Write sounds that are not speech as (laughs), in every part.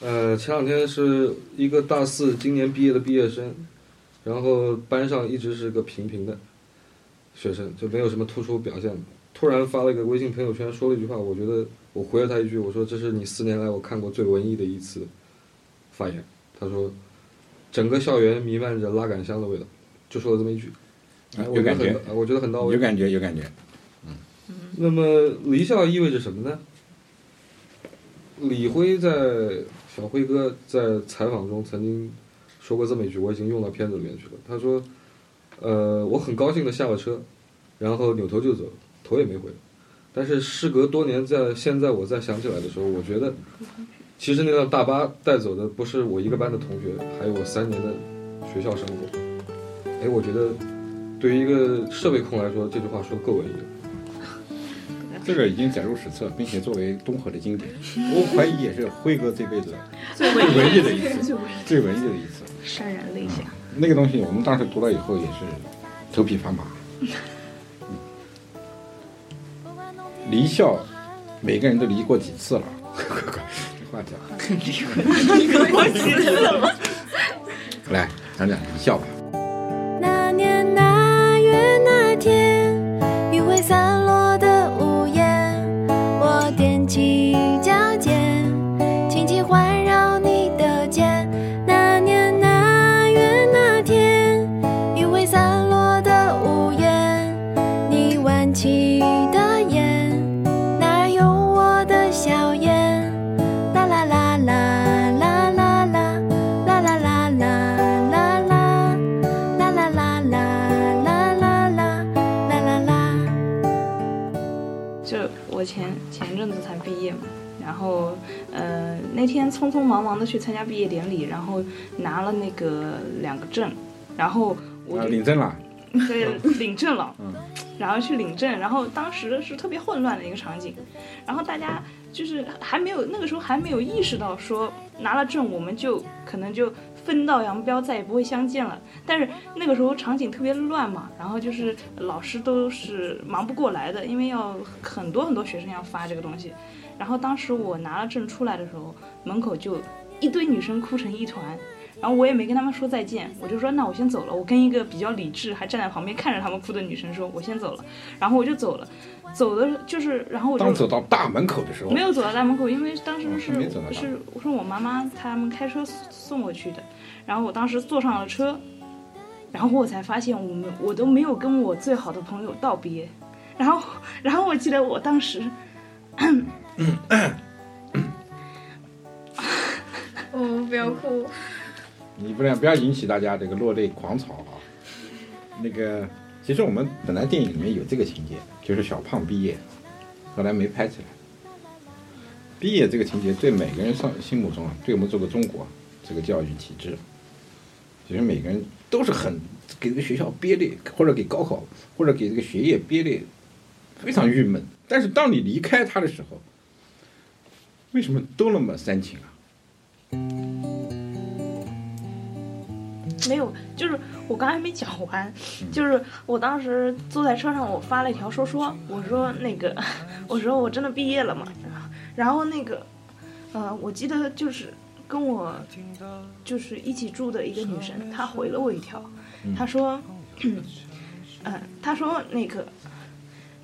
呃，前两天是一个大四今年毕业的毕业生，然后班上一直是个平平的学生，就没有什么突出表现。突然发了一个微信朋友圈，说了一句话，我觉得我回了他一句，我说这是你四年来我看过最文艺的一次发言。他说，整个校园弥漫着拉杆箱的味道，就说了这么一句。哎，我觉得有感觉很，我觉得很到位有。感觉，有感觉。嗯那么离校意味着什么呢？李辉在小辉哥在采访中曾经说过这么一句，我已经用到片子里面去了。他说：“呃，我很高兴的下了车，然后扭头就走，头也没回。但是事隔多年，在现在我再想起来的时候，我觉得其实那辆大巴带走的不是我一个班的同学，还有我三年的学校生活。哎，我觉得对于一个设备控来说，这句话说的够文艺了。这个已经载入史册，并且作为东河的经典。我怀疑也是辉哥这辈子最最文艺的一次，最文艺，的一次。潸然泪下。那个东西，我们当时读了以后也是头皮发麻。嗯离校，每个人都离过几次了？(laughs) 这话讲，(laughs) 离过几次了 (laughs) 来讲讲离校吧。那天匆匆忙忙的去参加毕业典礼，然后拿了那个两个证，然后我领证了，(laughs) 对领证了，嗯然后去领证，然后当时是特别混乱的一个场景，然后大家就是还没有那个时候还没有意识到说拿了证我们就可能就分道扬镳，再也不会相见了。但是那个时候场景特别乱嘛，然后就是老师都是忙不过来的，因为要很多很多学生要发这个东西。然后当时我拿了证出来的时候，门口就一堆女生哭成一团。然后我也没跟他们说再见，我就说那我先走了。我跟一个比较理智，还站在旁边看着他们哭的女生说，我先走了。然后我就走了，走的就是，然后我就当走到大门口的时候，没有走到大门口，因为当时哦是、是没走到大是是我妈妈他们开车送我去的，然后我当时坐上了车，然后我才发现我们我都没有跟我最好的朋友道别，然后然后我记得我当时 (coughs) 我们，不要哭。你不然不要引起大家这个落泪狂潮啊。那个，其实我们本来电影里面有这个情节，就是小胖毕业，后来没拍起来。毕业这个情节对每个人上心目中啊，对我们这个中国这个教育体制，其实每个人都是很给这个学校憋的，或者给高考，或者给这个学业憋的非常郁闷。但是当你离开他的时候，为什么都那么煽情啊？没有，就是我刚才没讲完，就是我当时坐在车上，我发了一条说说，我说那个，我说我真的毕业了嘛，然后那个，呃，我记得就是跟我就是一起住的一个女生，她回了我一条，她说，嗯、(coughs) 她说那个。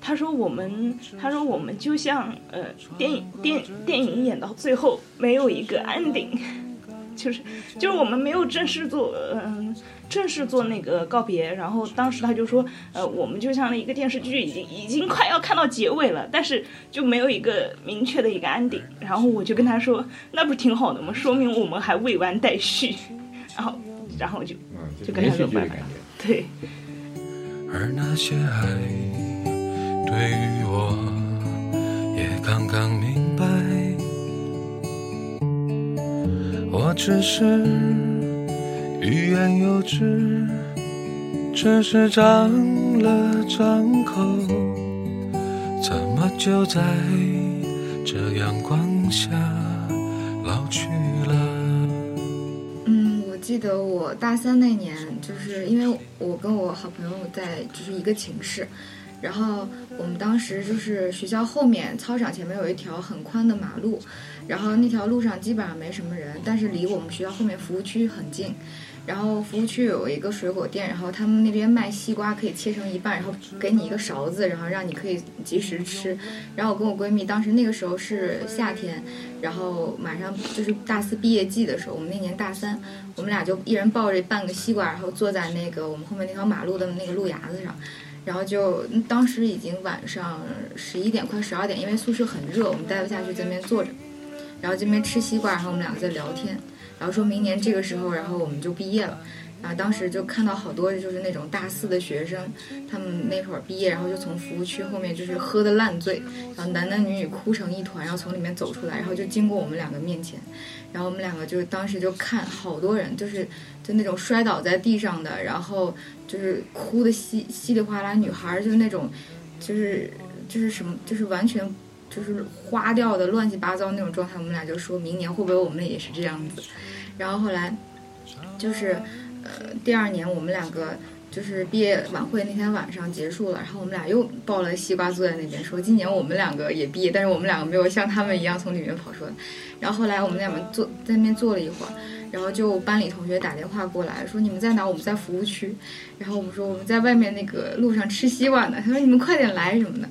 她说我们，他说我们就像呃电影电电影演到最后没有一个 ending，(laughs) 就是就是我们没有正式做嗯、正式做那个告别，然后当时他就说呃我们就像那一个电视剧已经已经快要看到结尾了，但是就没有一个明确的一个 ending，然后我就跟他说那不是挺好的吗？说明我们还未完待续，(laughs) 然后然后就就跟他说拜拜剧的感觉。对。而那些爱，对于我也刚刚明白，我只是欲言又止，只是张了张口，怎么就在这阳光下老去了？嗯，我记得我大三那年，就是因为我跟我好朋友在就是一个寝室，然后我们当时就是学校后面操场前面有一条很宽的马路，然后那条路上基本上没什么人，但是离我们学校后面服务区很近。然后服务区有一个水果店，然后他们那边卖西瓜可以切成一半，然后给你一个勺子，然后让你可以及时吃。然后我跟我闺蜜当时那个时候是夏天，然后马上就是大四毕业季的时候，我们那年大三，我们俩就一人抱着半个西瓜，然后坐在那个我们后面那条马路的那个路牙子上，然后就当时已经晚上十一点快十二点，因为宿舍很热，我们待不下去，在那边坐着，然后这边吃西瓜，然后我们两个在聊天。然后说明年这个时候，然后我们就毕业了。然后当时就看到好多就是那种大四的学生，他们那会儿毕业，然后就从服务区后面就是喝的烂醉，然后男男女女哭成一团，然后从里面走出来，然后就经过我们两个面前，然后我们两个就当时就看好多人，就是就那种摔倒在地上的，然后就是哭的稀稀里哗啦，女孩就是那种就是就是什么就是完全。就是花掉的乱七八糟那种状态，我们俩就说明年会不会我们也是这样子。然后后来，就是，呃，第二年我们两个就是毕业晚会那天晚上结束了，然后我们俩又抱了西瓜坐在那边说，今年我们两个也毕业，但是我们两个没有像他们一样从里面跑出来。然后后来我们两个坐在那边坐了一会儿，然后就班里同学打电话过来说你们在哪？我们在服务区。然后我们说我们在外面那个路上吃西瓜呢。他说你们快点来什么的。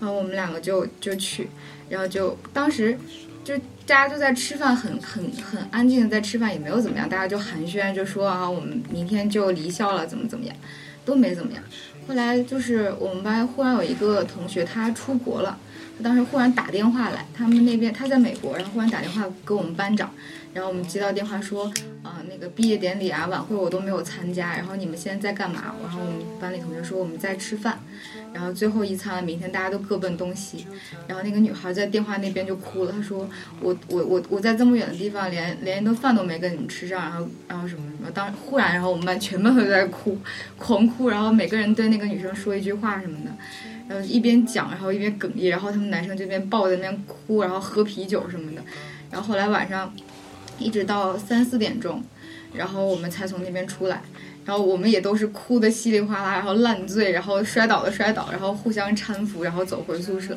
然后我们两个就就去，然后就当时就大家都在吃饭，很很很安静的在吃饭，也没有怎么样，大家就寒暄，就说啊，我们明天就离校了，怎么怎么样，都没怎么样。后来就是我们班忽然有一个同学他出国了，他当时忽然打电话来，他们那边他在美国，然后忽然打电话给我们班长，然后我们接到电话说，啊、那个毕业典礼啊晚会我都没有参加，然后你们现在在干嘛？然后我们班里同学说我们在吃饭。然后最后一餐，明天大家都各奔东西。然后那个女孩在电话那边就哭了，她说：“我我我我在这么远的地方，连连一顿饭都没跟你们吃上，然后然后什么什么。”当忽然，然后我们班全班都在哭，狂哭，然后每个人对那个女生说一句话什么的，然后一边讲，然后一边哽咽，然后他们男生这边抱在那边哭，然后喝啤酒什么的。然后后来晚上一直到三四点钟，然后我们才从那边出来。然后我们也都是哭的稀里哗啦，然后烂醉，然后摔倒的摔倒，然后互相搀扶，然后走回宿舍。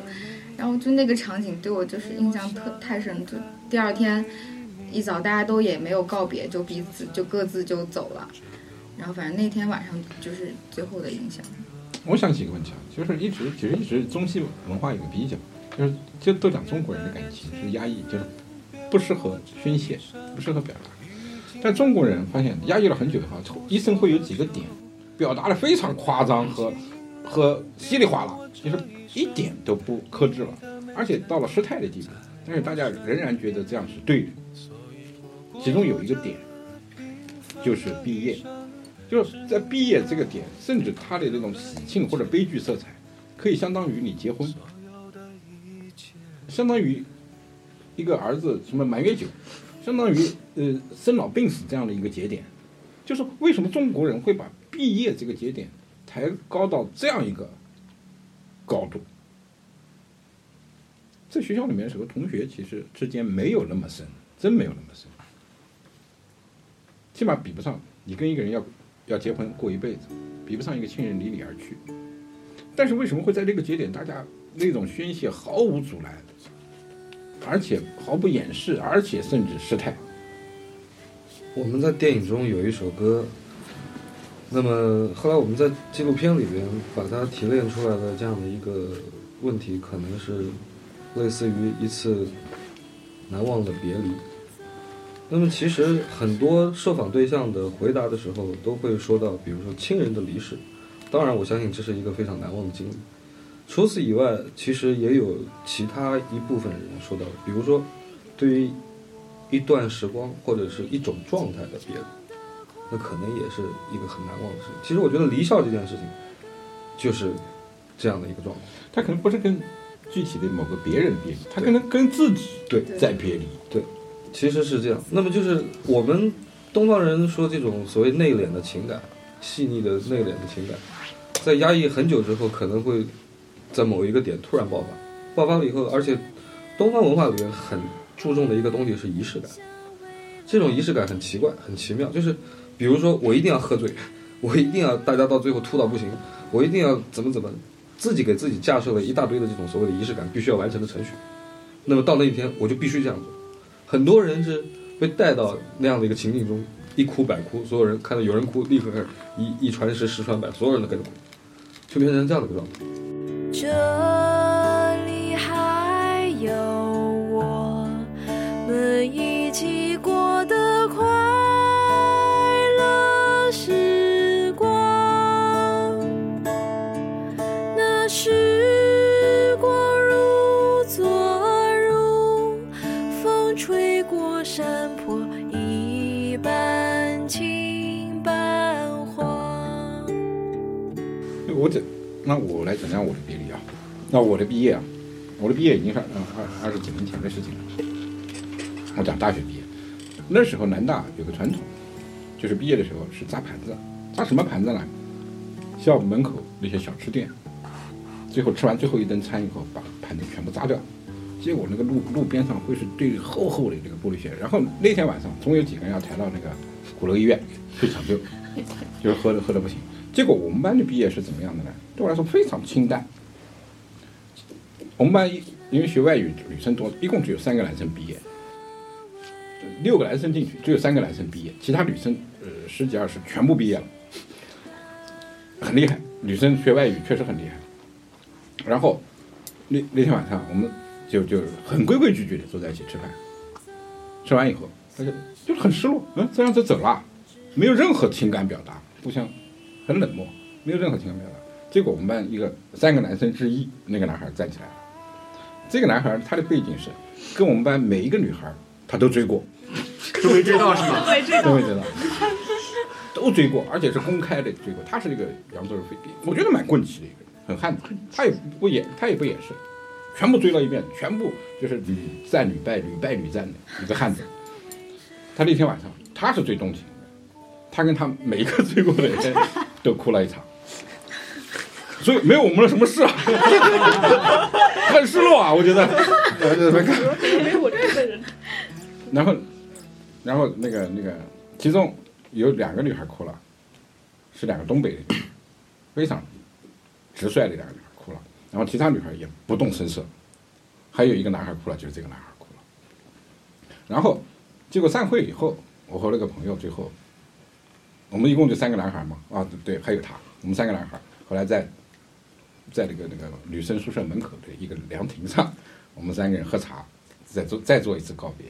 然后就那个场景对我就是印象特太深，就第二天一早大家都也没有告别，就彼此就各自就走了。然后反正那天晚上就是最后的印象。我想起一个问题啊，就是一直其实一直中西文化有个比较，就是就都讲中国人的感情是压抑，就是不适合宣泄，不适合表达。但中国人发现压抑了很久以后，一生会有几个点，表达的非常夸张和和稀里哗啦，就是一点都不克制了，而且到了失态的地步。但是大家仍然觉得这样是对的。其中有一个点，就是毕业，就是在毕业这个点，甚至它的这种喜庆或者悲剧色彩，可以相当于你结婚，相当于一个儿子什么满月酒。相当于呃生老病死这样的一个节点，就是为什么中国人会把毕业这个节点抬高到这样一个高度？在学校里面，是和同学其实之间没有那么深，真没有那么深，起码比不上你跟一个人要要结婚过一辈子，比不上一个亲人离你而去。但是为什么会在这个节点，大家那种宣泄毫无阻拦？而且毫不掩饰，而且甚至失态。我们在电影中有一首歌，那么后来我们在纪录片里边把它提炼出来的这样的一个问题，可能是类似于一次难忘的别离。那么其实很多受访对象的回答的时候，都会说到，比如说亲人的离世。当然，我相信这是一个非常难忘的经历。除此以外，其实也有其他一部分人说到，比如说，对于一段时光或者是一种状态的别离，那可能也是一个很难忘的事情。其实我觉得离校这件事情，就是这样的一个状况。他可能不是跟具体的某个别人别离，他可能跟自己对在别离。对，其实是这样。那么就是我们东方人说这种所谓内敛的情感，细腻的内敛的情感，在压抑很久之后，可能会。在某一个点突然爆发，爆发了以后，而且东方文化里面很注重的一个东西是仪式感。这种仪式感很奇怪，很奇妙，就是比如说我一定要喝醉，(laughs) 我一定要大家到最后吐到不行，我一定要怎么怎么，自己给自己架设了一大堆的这种所谓的仪式感，必须要完成的程序。那么到那一天，我就必须这样做。很多人是被带到那样的一个情境中，一哭百哭，所有人看到有人哭，立刻开始一一传十，十传百，所有人都跟着哭，就变成这样的一个状态。这里还有我们一起过的快乐时光，那时光如昨如风吹过山坡，一半青半黄。我这，那我来讲讲我的别离啊。那我的毕业啊，我的毕业已经是二二二十几年前的事情了。我讲大学毕业，那时候南大有个传统，就是毕业的时候是扎盘子，扎什么盘子呢？校门口那些小吃店，最后吃完最后一顿餐以后，把盘子全部扎掉。结果那个路路边上会是堆厚厚的这个玻璃屑，然后那天晚上总有几个人要抬到那个鼓楼医院去抢救，就是喝的喝的不行。(laughs) 结果我们班的毕业是怎么样的呢？对我来说非常清淡。我们班一因为学外语女生多，一共只有三个男生毕业，六个男生进去，只有三个男生毕业，其他女生呃十几二十全部毕业了，很厉害。女生学外语确实很厉害。然后那那天晚上我们就就很规规矩矩的坐在一起吃饭，吃完以后他就就很失落，嗯，这样子走了，没有任何情感表达，互相很冷漠，没有任何情感表达。结果我们班一个三个男生之一，那个男孩站起来了。这个男孩他的背景是跟我们班每一个女孩他都追过，(laughs) 都没追到是吗？对，这都没追到，都追过，而且是公开的追过。他是一个扬州人，我觉得蛮棍气的一个人，很汉子。他也不掩，他也不掩饰，全部追了一遍，全部就是屡战屡败，屡败屡战的一个汉子。他那天晚上他是最动情的，他跟他每一个追过的人都哭了一场。所以没有我们的什么事啊，(laughs) 很失落啊，我觉得。没有我这个人。然后，然后那个那个，其中有两个女孩哭了，是两个东北的，非常直率的两个女孩哭了，然后其他女孩也不动声色，还有一个男孩哭了，就是这个男孩哭了。然后，结果散会以后，我和那个朋友最后，我们一共就三个男孩嘛，啊对，还有他，我们三个男孩，后来在在那个那个女生宿舍门口的一个凉亭上，我们三个人喝茶，再做再做一次告别。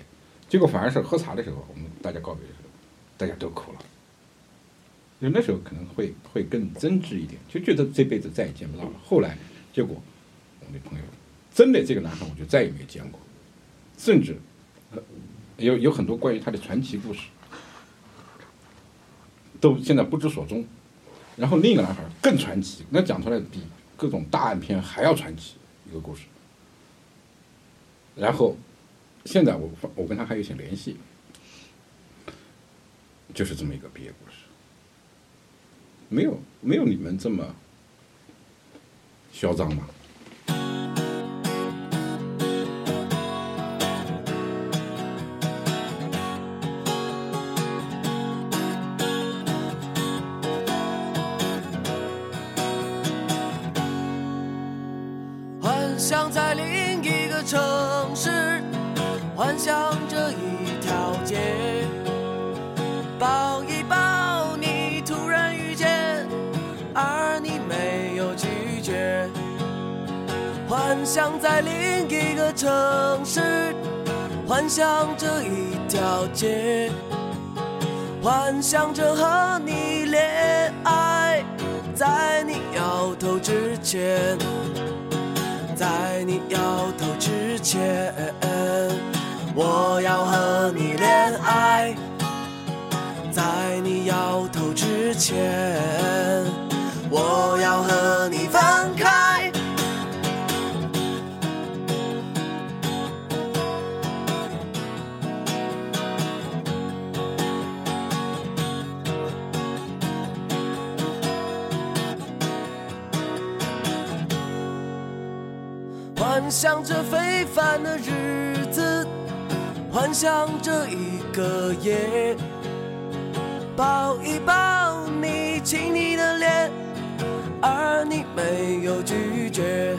结果反而是喝茶的时候，我们大家告别的时候，大家都哭了。因为那时候可能会会更真挚一点，就觉得这辈子再也见不到了。后来结果，我的朋友真的这个男孩我就再也没有见过，甚至有有很多关于他的传奇故事，都现在不知所踪。然后另一个男孩更传奇，那讲出来比各种大案片还要传奇一个故事。然后现在我我跟他还有一些联系，就是这么一个毕业故事。没有没有你们这么嚣张吧？幻想在另一个城市，幻想着一条街，幻想着和你恋爱，在你摇头之前。在你摇头之前，我要和你恋爱。在你摇头之前，我要和你幻想着非凡的日子，幻想着一个夜，抱一抱你，亲你的脸，而你没有拒绝。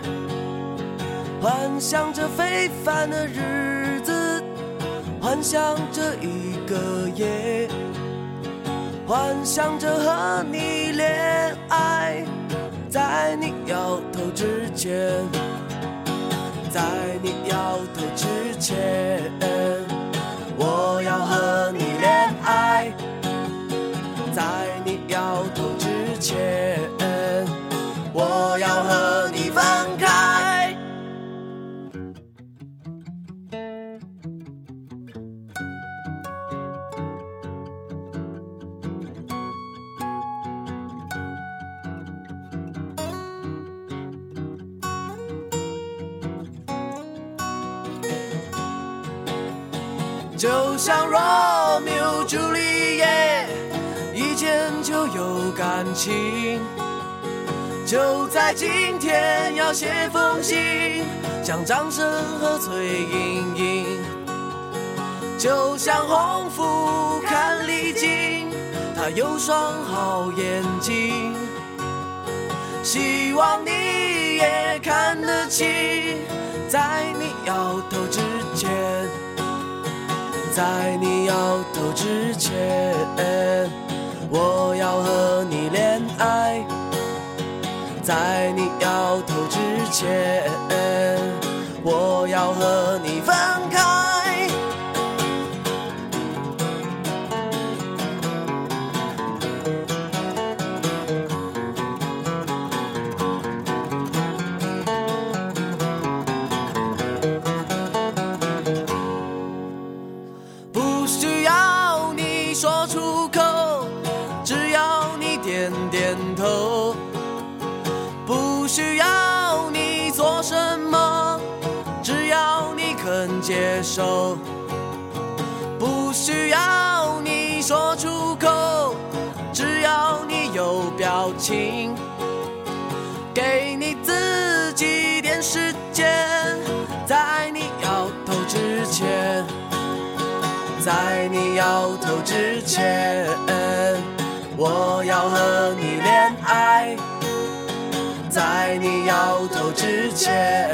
幻想着非凡的日子，幻想着一个夜，幻想着和你恋爱，在你摇头之前，在你摇头之前，就像罗密欧朱丽叶，一见就有感情。就在今天要写封信，向张生和崔莹莹。就像红拂看丽景，她有双好眼睛。希望你也看得清，在你摇头之。在你摇头之前，我要和你恋爱。在你摇头之前，我要和你分在你摇头之前，我要和你恋爱。在你摇头之前，